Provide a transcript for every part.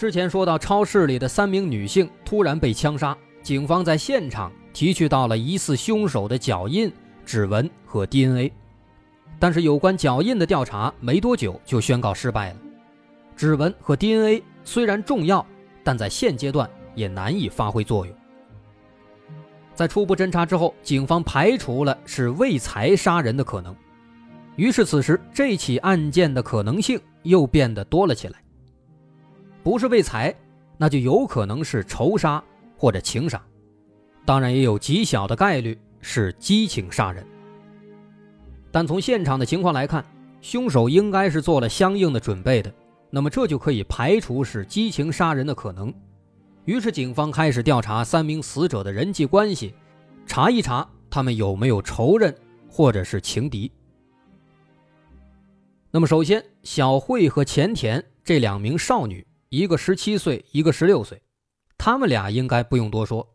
之前说到超市里的三名女性突然被枪杀，警方在现场提取到了疑似凶手的脚印、指纹和 DNA，但是有关脚印的调查没多久就宣告失败了。指纹和 DNA 虽然重要，但在现阶段也难以发挥作用。在初步侦查之后，警方排除了是为财杀人的可能，于是此时这起案件的可能性又变得多了起来。不是为财，那就有可能是仇杀或者情杀，当然也有极小的概率是激情杀人。但从现场的情况来看，凶手应该是做了相应的准备的，那么这就可以排除是激情杀人的可能。于是，警方开始调查三名死者的人际关系，查一查他们有没有仇人或者是情敌。那么，首先，小慧和前田这两名少女，一个十七岁，一个十六岁，他们俩应该不用多说，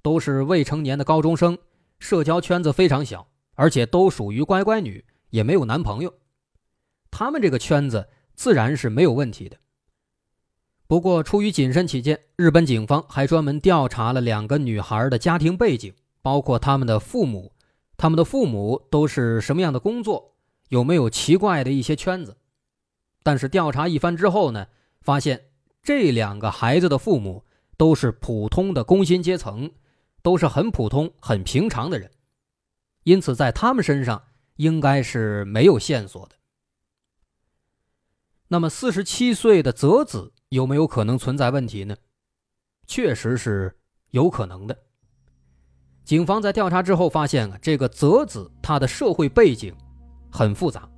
都是未成年的高中生，社交圈子非常小，而且都属于乖乖女，也没有男朋友，他们这个圈子自然是没有问题的。不过，出于谨慎起见，日本警方还专门调查了两个女孩的家庭背景，包括他们的父母，他们的父母都是什么样的工作，有没有奇怪的一些圈子。但是调查一番之后呢，发现这两个孩子的父母都是普通的工薪阶层，都是很普通、很平常的人，因此在他们身上应该是没有线索的。那么，四十七岁的泽子。有没有可能存在问题呢？确实是有可能的。警方在调查之后发现啊，这个泽子他的社会背景很复杂。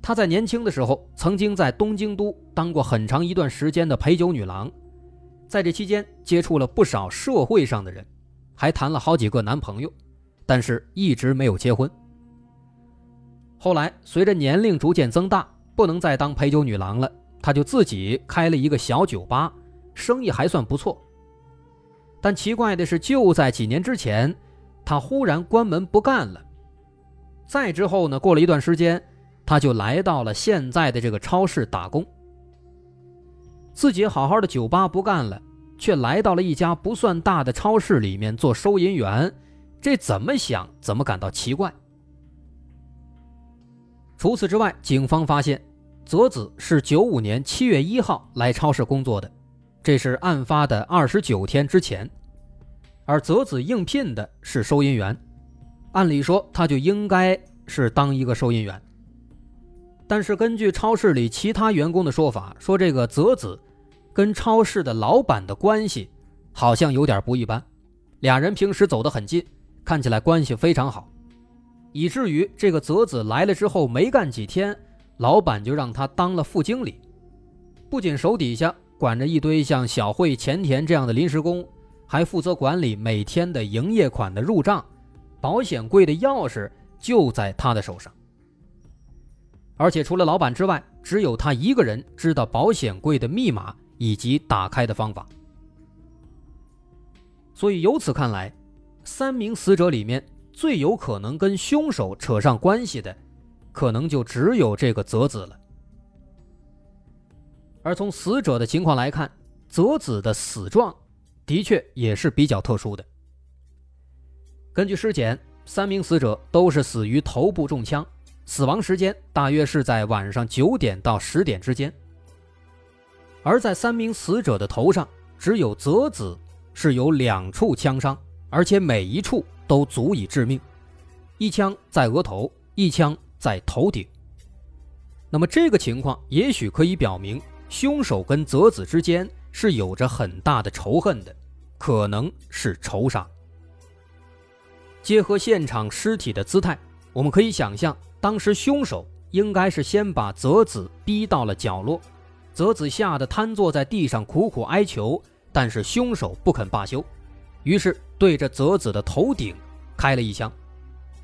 他在年轻的时候曾经在东京都当过很长一段时间的陪酒女郎，在这期间接触了不少社会上的人，还谈了好几个男朋友，但是一直没有结婚。后来随着年龄逐渐增大，不能再当陪酒女郎了。他就自己开了一个小酒吧，生意还算不错。但奇怪的是，就在几年之前，他忽然关门不干了。再之后呢，过了一段时间，他就来到了现在的这个超市打工。自己好好的酒吧不干了，却来到了一家不算大的超市里面做收银员，这怎么想怎么感到奇怪。除此之外，警方发现。泽子是九五年七月一号来超市工作的，这是案发的二十九天之前。而泽子应聘的是收银员，按理说他就应该是当一个收银员。但是根据超市里其他员工的说法，说这个泽子跟超市的老板的关系好像有点不一般，俩人平时走得很近，看起来关系非常好，以至于这个泽子来了之后没干几天。老板就让他当了副经理，不仅手底下管着一堆像小慧、前田这样的临时工，还负责管理每天的营业款的入账，保险柜的钥匙就在他的手上。而且除了老板之外，只有他一个人知道保险柜的密码以及打开的方法。所以由此看来，三名死者里面最有可能跟凶手扯上关系的。可能就只有这个泽子了。而从死者的情况来看，泽子的死状的确也是比较特殊的。根据尸检，三名死者都是死于头部中枪，死亡时间大约是在晚上九点到十点之间。而在三名死者的头上，只有泽子是有两处枪伤，而且每一处都足以致命，一枪在额头，一枪。在头顶。那么这个情况也许可以表明，凶手跟泽子之间是有着很大的仇恨的，可能是仇杀。结合现场尸体的姿态，我们可以想象，当时凶手应该是先把泽子逼到了角落，泽子吓得瘫坐在地上苦苦哀求，但是凶手不肯罢休，于是对着泽子的头顶开了一枪，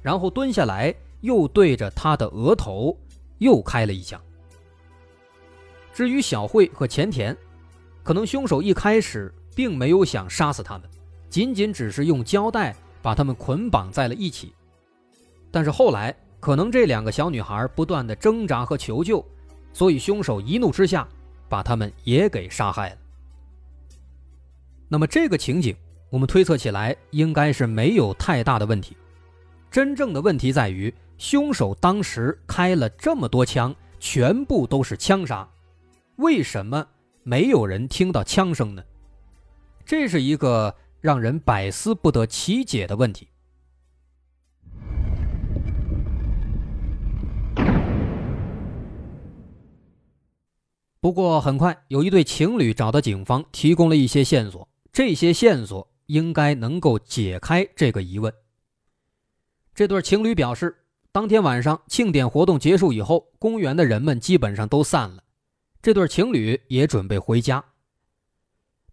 然后蹲下来又对着他的额头又开了一枪。至于小慧和前田，可能凶手一开始并没有想杀死他们，仅仅只是用胶带把他们捆绑在了一起，但是后来可能这两个小女孩不断的挣扎和求救，所以凶手一怒之下。把他们也给杀害了。那么这个情景，我们推测起来应该是没有太大的问题。真正的问题在于，凶手当时开了这么多枪，全部都是枪杀，为什么没有人听到枪声呢？这是一个让人百思不得其解的问题。不过很快，有一对情侣找到警方，提供了一些线索。这些线索应该能够解开这个疑问。这对情侣表示，当天晚上庆典活动结束以后，公园的人们基本上都散了，这对情侣也准备回家。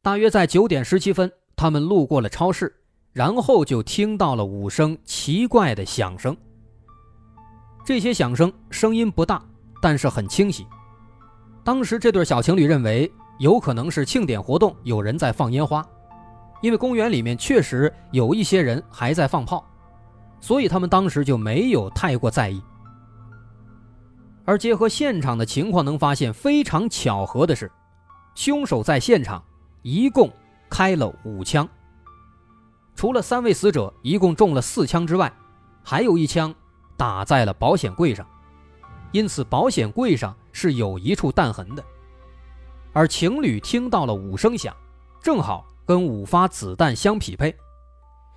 大约在九点十七分，他们路过了超市，然后就听到了五声奇怪的响声。这些响声声音不大，但是很清晰。当时这对小情侣认为有可能是庆典活动，有人在放烟花，因为公园里面确实有一些人还在放炮，所以他们当时就没有太过在意。而结合现场的情况，能发现非常巧合的是，凶手在现场一共开了五枪，除了三位死者一共中了四枪之外，还有一枪打在了保险柜上，因此保险柜上。是有一处弹痕的，而情侣听到了五声响，正好跟五发子弹相匹配，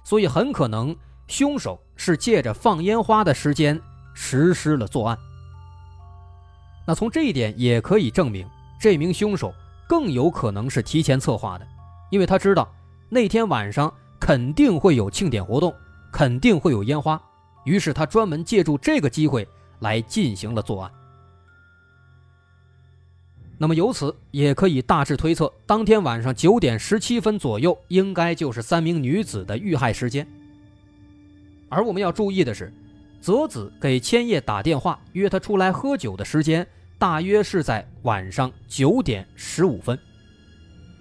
所以很可能凶手是借着放烟花的时间实施了作案。那从这一点也可以证明，这名凶手更有可能是提前策划的，因为他知道那天晚上肯定会有庆典活动，肯定会有烟花，于是他专门借助这个机会来进行了作案。那么由此也可以大致推测，当天晚上九点十七分左右，应该就是三名女子的遇害时间。而我们要注意的是，泽子给千叶打电话约他出来喝酒的时间，大约是在晚上九点十五分。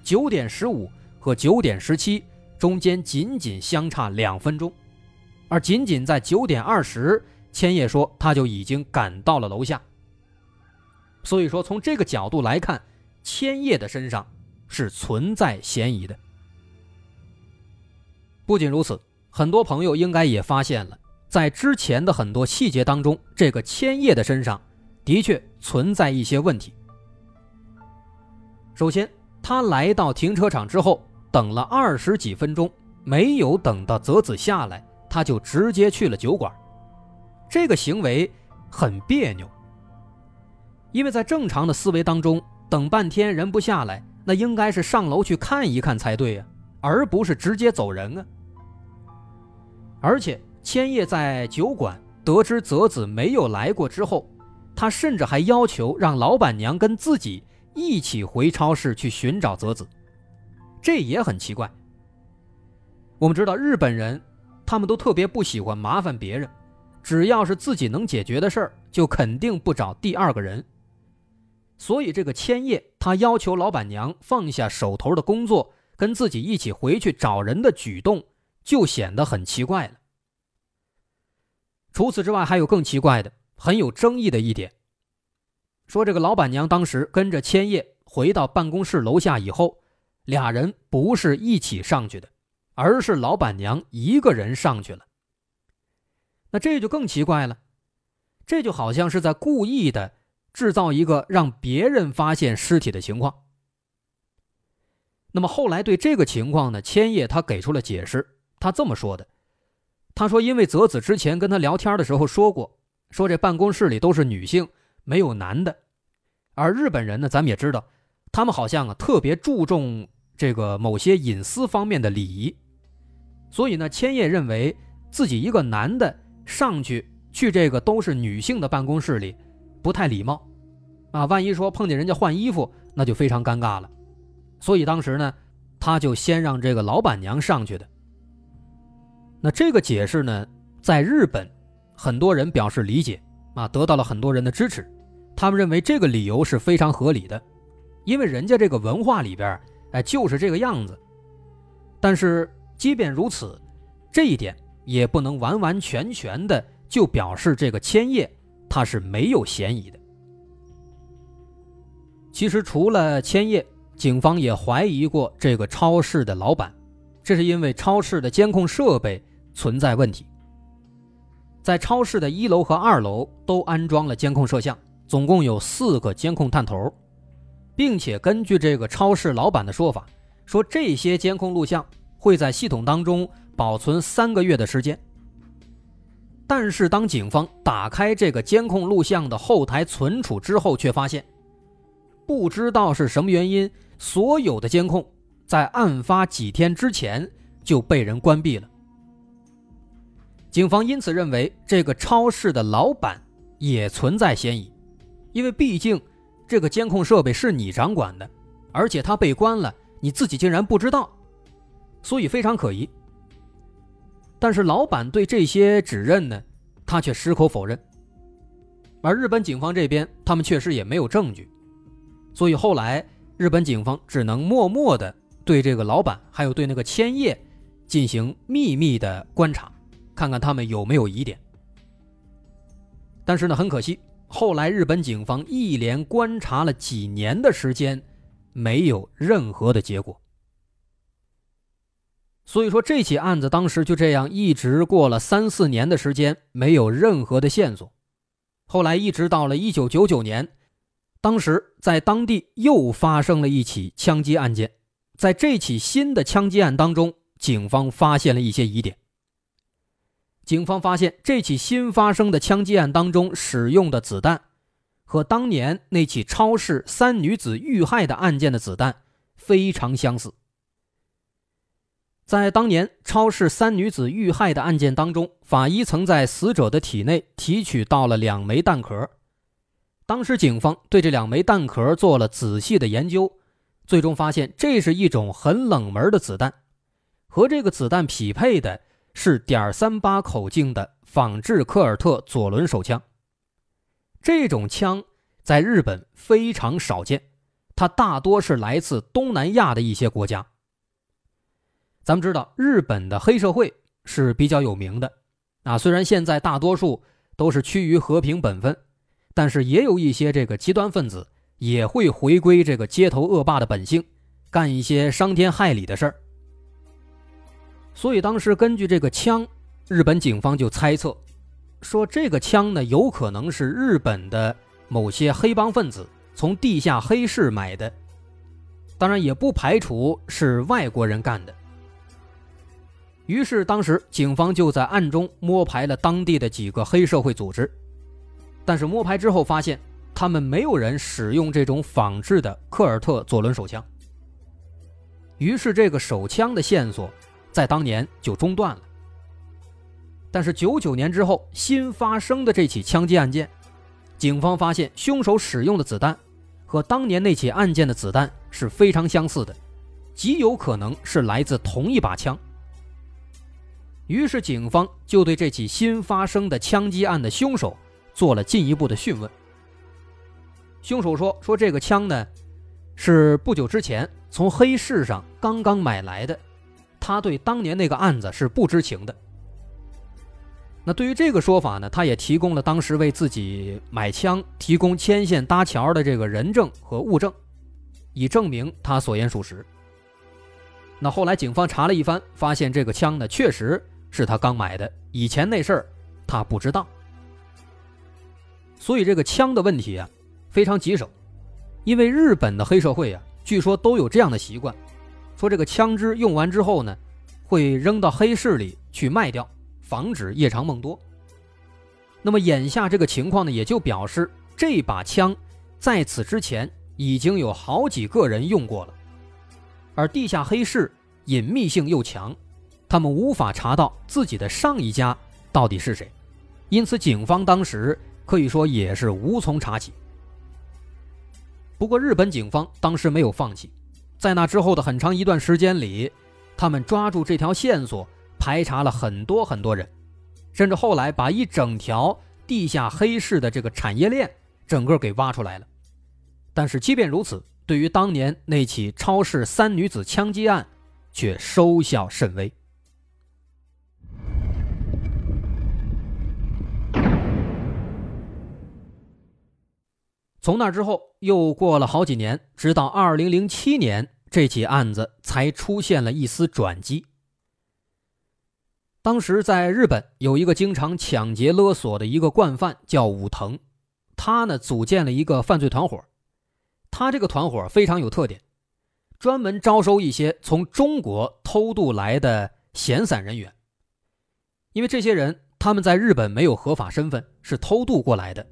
九点十五和九点十七中间仅仅相差两分钟，而仅仅在九点二十，千叶说他就已经赶到了楼下。所以说，从这个角度来看，千叶的身上是存在嫌疑的。不仅如此，很多朋友应该也发现了，在之前的很多细节当中，这个千叶的身上的确存在一些问题。首先，他来到停车场之后，等了二十几分钟，没有等到泽子下来，他就直接去了酒馆，这个行为很别扭。因为在正常的思维当中，等半天人不下来，那应该是上楼去看一看才对呀，而不是直接走人啊。而且千叶在酒馆得知泽子没有来过之后，他甚至还要求让老板娘跟自己一起回超市去寻找泽子，这也很奇怪。我们知道日本人，他们都特别不喜欢麻烦别人，只要是自己能解决的事儿，就肯定不找第二个人。所以，这个千叶他要求老板娘放下手头的工作，跟自己一起回去找人的举动，就显得很奇怪了。除此之外，还有更奇怪的、很有争议的一点，说这个老板娘当时跟着千叶回到办公室楼下以后，俩人不是一起上去的，而是老板娘一个人上去了。那这就更奇怪了，这就好像是在故意的。制造一个让别人发现尸体的情况。那么后来对这个情况呢，千叶他给出了解释，他这么说的：“他说，因为泽子之前跟他聊天的时候说过，说这办公室里都是女性，没有男的。而日本人呢，咱们也知道，他们好像啊特别注重这个某些隐私方面的礼仪。所以呢，千叶认为自己一个男的上去去这个都是女性的办公室里。”不太礼貌，啊，万一说碰见人家换衣服，那就非常尴尬了。所以当时呢，他就先让这个老板娘上去的。那这个解释呢，在日本，很多人表示理解啊，得到了很多人的支持。他们认为这个理由是非常合理的，因为人家这个文化里边，哎，就是这个样子。但是即便如此，这一点也不能完完全全的就表示这个千叶他是没有嫌疑的。其实除了千叶，警方也怀疑过这个超市的老板，这是因为超市的监控设备。存在问题，在超市的一楼和二楼都安装了监控摄像，总共有四个监控探头，并且根据这个超市老板的说法，说这些监控录像会在系统当中保存三个月的时间。但是当警方打开这个监控录像的后台存储之后，却发现，不知道是什么原因，所有的监控在案发几天之前就被人关闭了。警方因此认为，这个超市的老板也存在嫌疑，因为毕竟这个监控设备是你掌管的，而且他被关了，你自己竟然不知道，所以非常可疑。但是老板对这些指认呢，他却矢口否认。而日本警方这边，他们确实也没有证据，所以后来日本警方只能默默的对这个老板还有对那个千叶进行秘密的观察。看看他们有没有疑点，但是呢，很可惜，后来日本警方一连观察了几年的时间，没有任何的结果。所以说，这起案子当时就这样一直过了三四年的时间，没有任何的线索。后来一直到了一九九九年，当时在当地又发生了一起枪击案件，在这起新的枪击案当中，警方发现了一些疑点。警方发现这起新发生的枪击案当中使用的子弹，和当年那起超市三女子遇害的案件的子弹非常相似。在当年超市三女子遇害的案件当中，法医曾在死者的体内提取到了两枚弹壳。当时警方对这两枚弹壳做了仔细的研究，最终发现这是一种很冷门的子弹，和这个子弹匹配的。是点三八口径的仿制科尔特左轮手枪。这种枪在日本非常少见，它大多是来自东南亚的一些国家。咱们知道，日本的黑社会是比较有名的啊，虽然现在大多数都是趋于和平本分，但是也有一些这个极端分子也会回归这个街头恶霸的本性，干一些伤天害理的事儿。所以当时根据这个枪，日本警方就猜测，说这个枪呢有可能是日本的某些黑帮分子从地下黑市买的，当然也不排除是外国人干的。于是当时警方就在暗中摸排了当地的几个黑社会组织，但是摸排之后发现，他们没有人使用这种仿制的科尔特左轮手枪。于是这个手枪的线索。在当年就中断了，但是九九年之后新发生的这起枪击案件，警方发现凶手使用的子弹和当年那起案件的子弹是非常相似的，极有可能是来自同一把枪。于是警方就对这起新发生的枪击案的凶手做了进一步的讯问。凶手说：“说这个枪呢，是不久之前从黑市上刚刚买来的。”他对当年那个案子是不知情的。那对于这个说法呢，他也提供了当时为自己买枪提供牵线搭桥的这个人证和物证，以证明他所言属实。那后来警方查了一番，发现这个枪呢确实是他刚买的，以前那事儿他不知道。所以这个枪的问题啊非常棘手，因为日本的黑社会啊据说都有这样的习惯。说这个枪支用完之后呢，会扔到黑市里去卖掉，防止夜长梦多。那么眼下这个情况呢，也就表示这把枪在此之前已经有好几个人用过了，而地下黑市隐秘性又强，他们无法查到自己的上一家到底是谁，因此警方当时可以说也是无从查起。不过日本警方当时没有放弃，在那之后的很长一段时间里，他们抓住这条线索，排查了很多很多人，甚至后来把一整条地下黑市的这个产业链整个给挖出来了。但是即便如此，对于当年那起超市三女子枪击案，却收效甚微。从那之后，又过了好几年，直到二零零七年，这起案子才出现了一丝转机。当时在日本有一个经常抢劫勒索的一个惯犯，叫武藤，他呢组建了一个犯罪团伙。他这个团伙非常有特点，专门招收一些从中国偷渡来的闲散人员。因为这些人他们在日本没有合法身份，是偷渡过来的，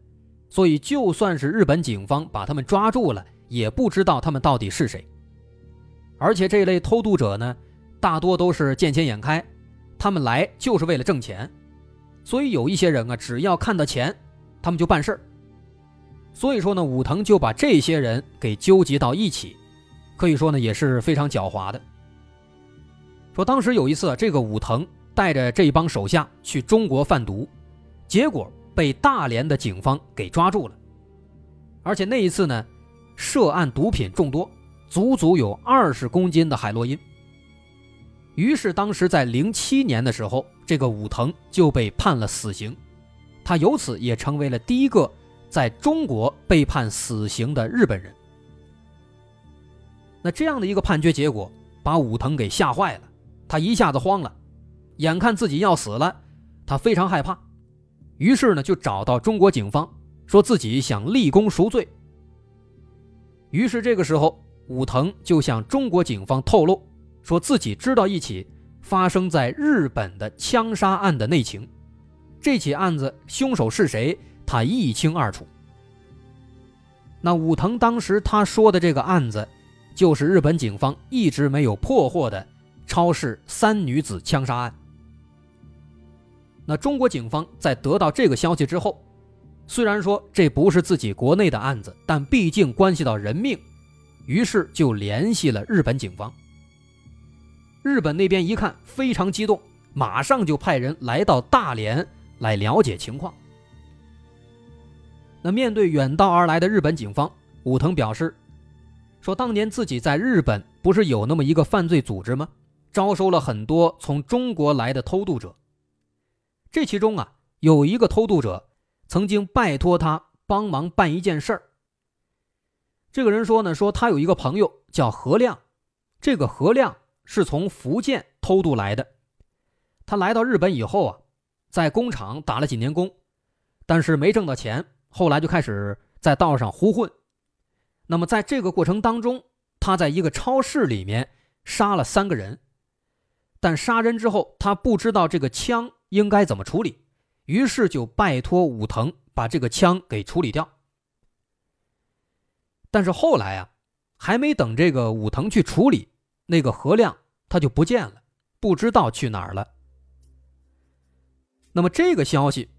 所以就算是日本警方把他们抓住了，也不知道他们到底是谁。而且这类偷渡者呢，大多都是见钱眼开，他们来就是为了挣钱，所以有一些人啊，只要看到钱，他们就办事儿。所以说呢，武藤就把这些人给纠集到一起，可以说呢也是非常狡猾的。说当时有一次，这个武藤带着这一帮手下去中国贩毒，结果被大连的警方给抓住了，而且那一次呢，涉案毒品众多，足足有二十公斤的海洛因。于是当时在零七年的时候，这个武藤就被判了死刑，他由此也成为了第一个。在中国被判死刑的日本人，那这样的一个判决结果，把武藤给吓坏了，他一下子慌了，眼看自己要死了，他非常害怕，于是呢就找到中国警方，说自己想立功赎罪。于是这个时候，武藤就向中国警方透露，说自己知道一起发生在日本的枪杀案的内情，这起案子凶手是谁？他一清二楚。那武藤当时他说的这个案子，就是日本警方一直没有破获的超市三女子枪杀案。那中国警方在得到这个消息之后，虽然说这不是自己国内的案子，但毕竟关系到人命，于是就联系了日本警方。日本那边一看非常激动，马上就派人来到大连来了解情况。那面对远道而来的日本警方，武藤表示，说当年自己在日本不是有那么一个犯罪组织吗？招收了很多从中国来的偷渡者。这其中啊，有一个偷渡者曾经拜托他帮忙办一件事儿。这个人说呢，说他有一个朋友叫何亮，这个何亮是从福建偷渡来的。他来到日本以后啊，在工厂打了几年工，但是没挣到钱。后来就开始在道上胡混，那么在这个过程当中，他在一个超市里面杀了三个人，但杀人之后他不知道这个枪应该怎么处理，于是就拜托武藤把这个枪给处理掉。但是后来啊，还没等这个武藤去处理，那个何亮他就不见了，不知道去哪儿了。那么这个消息。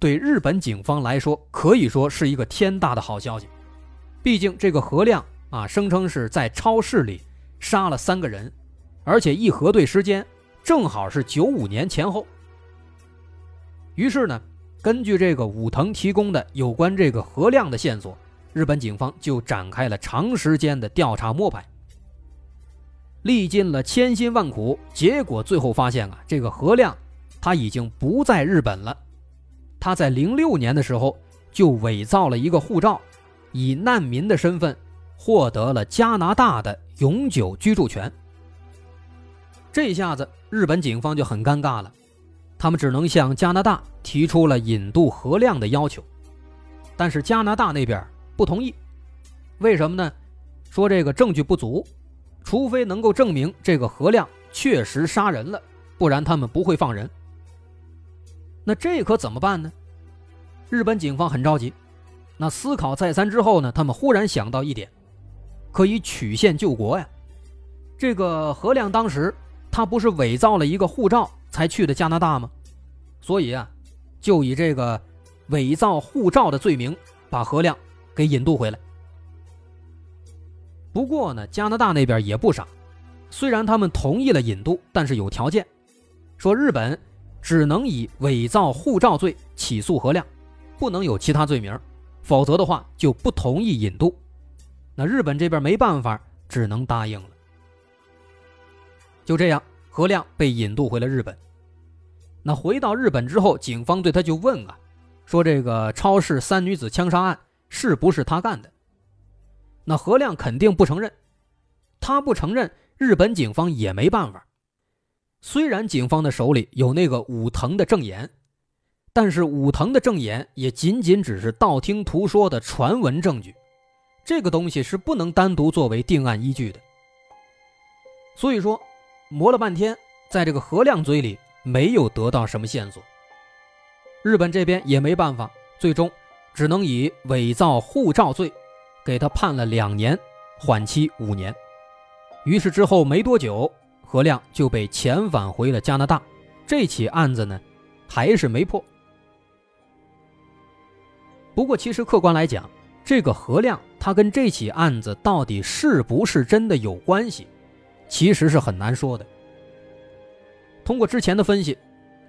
对日本警方来说，可以说是一个天大的好消息。毕竟这个何亮啊，声称是在超市里杀了三个人，而且一核对时间，正好是九五年前后。于是呢，根据这个武藤提供的有关这个何亮的线索，日本警方就展开了长时间的调查摸排。历尽了千辛万苦，结果最后发现啊，这个何亮他已经不在日本了。他在零六年的时候就伪造了一个护照，以难民的身份获得了加拿大的永久居住权。这下子日本警方就很尴尬了，他们只能向加拿大提出了引渡何亮的要求，但是加拿大那边不同意，为什么呢？说这个证据不足，除非能够证明这个何亮确实杀人了，不然他们不会放人。那这可怎么办呢？日本警方很着急。那思考再三之后呢，他们忽然想到一点，可以曲线救国呀。这个何亮当时他不是伪造了一个护照才去的加拿大吗？所以啊，就以这个伪造护照的罪名把何亮给引渡回来。不过呢，加拿大那边也不傻，虽然他们同意了引渡，但是有条件，说日本只能以伪造护照罪起诉何亮，不能有其他罪名，否则的话就不同意引渡。那日本这边没办法，只能答应了。就这样，何亮被引渡回了日本。那回到日本之后，警方对他就问啊，说这个超市三女子枪杀案是不是他干的？那何亮肯定不承认，他不承认，日本警方也没办法。虽然警方的手里有那个武藤的证言，但是武藤的证言也仅仅只是道听途说的传闻证据，这个东西是不能单独作为定案依据的。所以说，磨了半天，在这个何亮嘴里。没有得到什么线索，日本这边也没办法，最终只能以伪造护照罪给他判了两年，缓期五年。于是之后没多久，何亮就被遣返回了加拿大。这起案子呢，还是没破。不过，其实客观来讲，这个何亮他跟这起案子到底是不是真的有关系，其实是很难说的。通过之前的分析，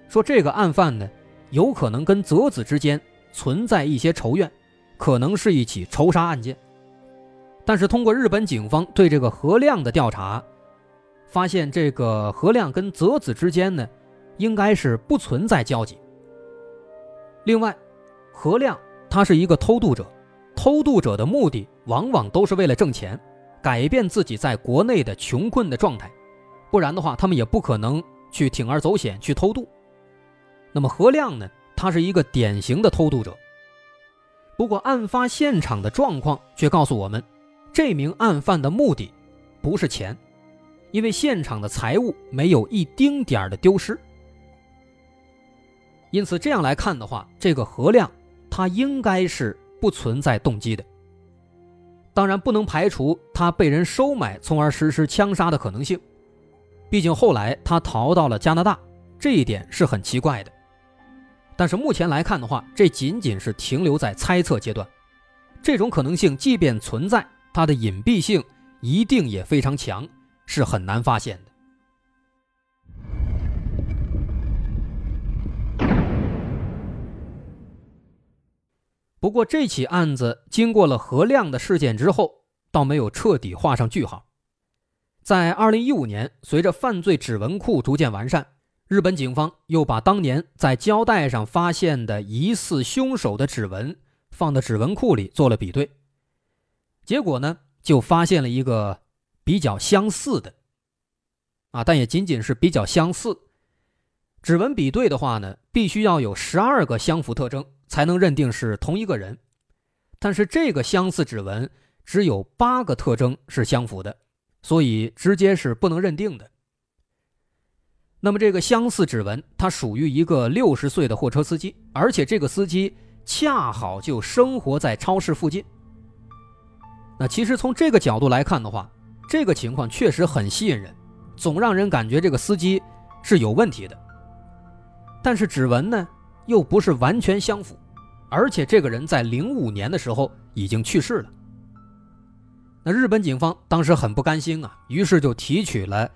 说这个案犯呢，有可能跟泽子之间存在一些仇怨，可能是一起仇杀案件。但是通过日本警方对这个何亮的调查，发现这个何亮跟泽子之间呢，应该是不存在交集。另外，何亮他是一个偷渡者，偷渡者的目的往往都是为了挣钱，改变自己在国内的穷困的状态，不然的话，他们也不可能。去铤而走险去偷渡，那么何亮呢？他是一个典型的偷渡者。不过案发现场的状况却告诉我们，这名案犯的目的不是钱，因为现场的财物没有一丁点儿的丢失。因此这样来看的话，这个何亮他应该是不存在动机的。当然不能排除他被人收买，从而实施枪杀的可能性。毕竟后来他逃到了加拿大，这一点是很奇怪的。但是目前来看的话，这仅仅是停留在猜测阶段。这种可能性即便存在，它的隐蔽性一定也非常强，是很难发现的。不过这起案子经过了何亮的事件之后，倒没有彻底画上句号。在二零一五年，随着犯罪指纹库逐渐完善，日本警方又把当年在胶带上发现的疑似凶手的指纹放到指纹库里做了比对。结果呢，就发现了一个比较相似的，啊，但也仅仅是比较相似。指纹比对的话呢，必须要有十二个相符特征才能认定是同一个人，但是这个相似指纹只有八个特征是相符的。所以直接是不能认定的。那么这个相似指纹，它属于一个六十岁的货车司机，而且这个司机恰好就生活在超市附近。那其实从这个角度来看的话，这个情况确实很吸引人，总让人感觉这个司机是有问题的。但是指纹呢，又不是完全相符，而且这个人在零五年的时候已经去世了。那日本警方当时很不甘心啊，于是就提取了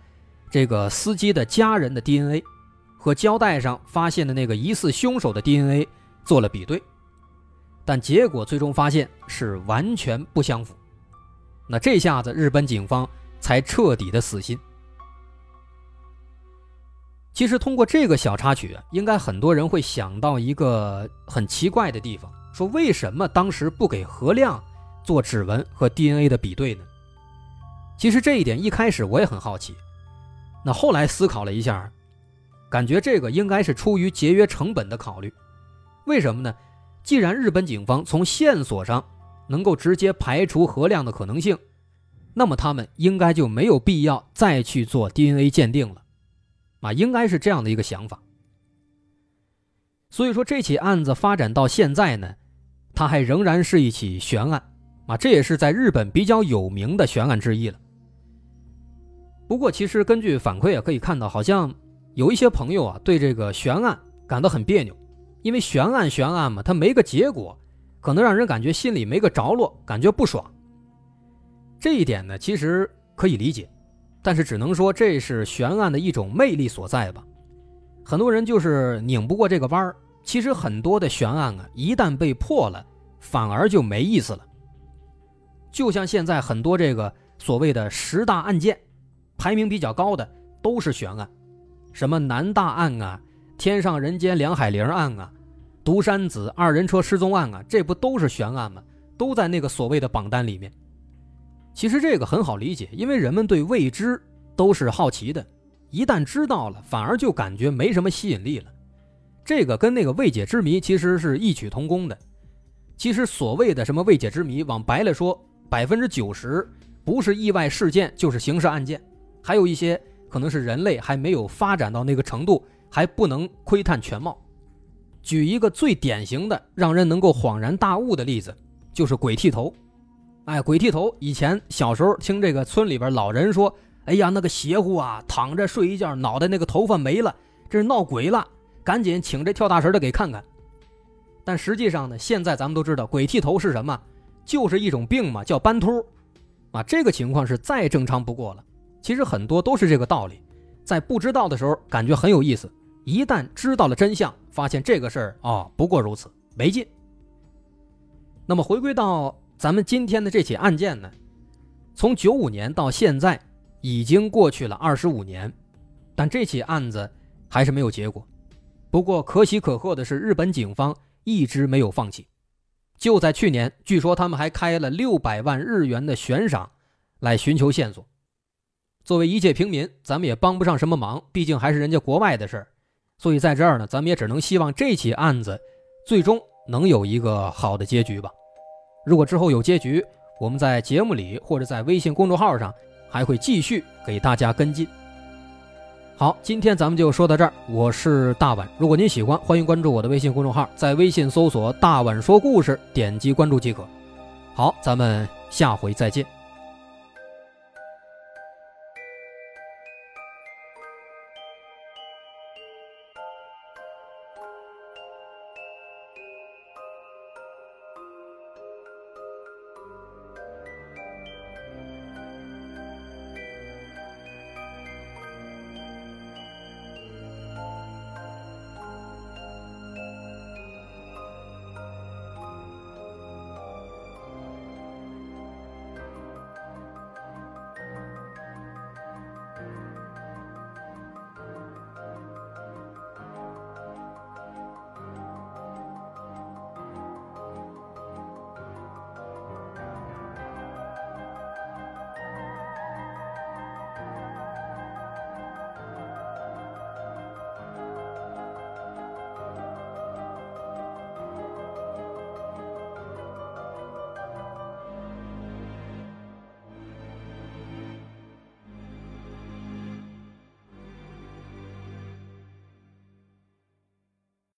这个司机的家人的 DNA 和胶带上发现的那个疑似凶手的 DNA 做了比对，但结果最终发现是完全不相符。那这下子日本警方才彻底的死心。其实通过这个小插曲，应该很多人会想到一个很奇怪的地方，说为什么当时不给何亮？做指纹和 DNA 的比对呢？其实这一点一开始我也很好奇，那后来思考了一下，感觉这个应该是出于节约成本的考虑。为什么呢？既然日本警方从线索上能够直接排除何亮的可能性，那么他们应该就没有必要再去做 DNA 鉴定了，啊，应该是这样的一个想法。所以说这起案子发展到现在呢，它还仍然是一起悬案。啊，这也是在日本比较有名的悬案之一了。不过，其实根据反馈啊，可以看到，好像有一些朋友啊，对这个悬案感到很别扭，因为悬案悬案嘛，它没个结果，可能让人感觉心里没个着落，感觉不爽。这一点呢，其实可以理解，但是只能说这是悬案的一种魅力所在吧。很多人就是拧不过这个弯儿。其实很多的悬案啊，一旦被破了，反而就没意思了。就像现在很多这个所谓的十大案件，排名比较高的都是悬案，什么南大案啊、天上人间梁海玲案啊、独山子二人车失踪案啊，这不都是悬案吗？都在那个所谓的榜单里面。其实这个很好理解，因为人们对未知都是好奇的，一旦知道了，反而就感觉没什么吸引力了。这个跟那个未解之谜其实是异曲同工的。其实所谓的什么未解之谜，往白了说，百分之九十不是意外事件，就是刑事案件，还有一些可能是人类还没有发展到那个程度，还不能窥探全貌。举一个最典型的让人能够恍然大悟的例子，就是鬼剃头。哎，鬼剃头！以前小时候听这个村里边老人说：“哎呀，那个邪乎啊，躺着睡一觉，脑袋那个头发没了，这是闹鬼了，赶紧请这跳大神的给看看。”但实际上呢，现在咱们都知道，鬼剃头是什么？就是一种病嘛，叫斑秃。啊，这个情况是再正常不过了。其实很多都是这个道理，在不知道的时候感觉很有意思，一旦知道了真相，发现这个事儿哦，不过如此，没劲。那么回归到。咱们今天的这起案件呢，从九五年到现在已经过去了二十五年，但这起案子还是没有结果。不过可喜可贺的是，日本警方一直没有放弃。就在去年，据说他们还开了六百万日元的悬赏来寻求线索。作为一介平民，咱们也帮不上什么忙，毕竟还是人家国外的事儿。所以在这儿呢，咱们也只能希望这起案子最终能有一个好的结局吧。如果之后有结局，我们在节目里或者在微信公众号上还会继续给大家跟进。好，今天咱们就说到这儿，我是大碗。如果您喜欢，欢迎关注我的微信公众号，在微信搜索“大碗说故事”，点击关注即可。好，咱们下回再见。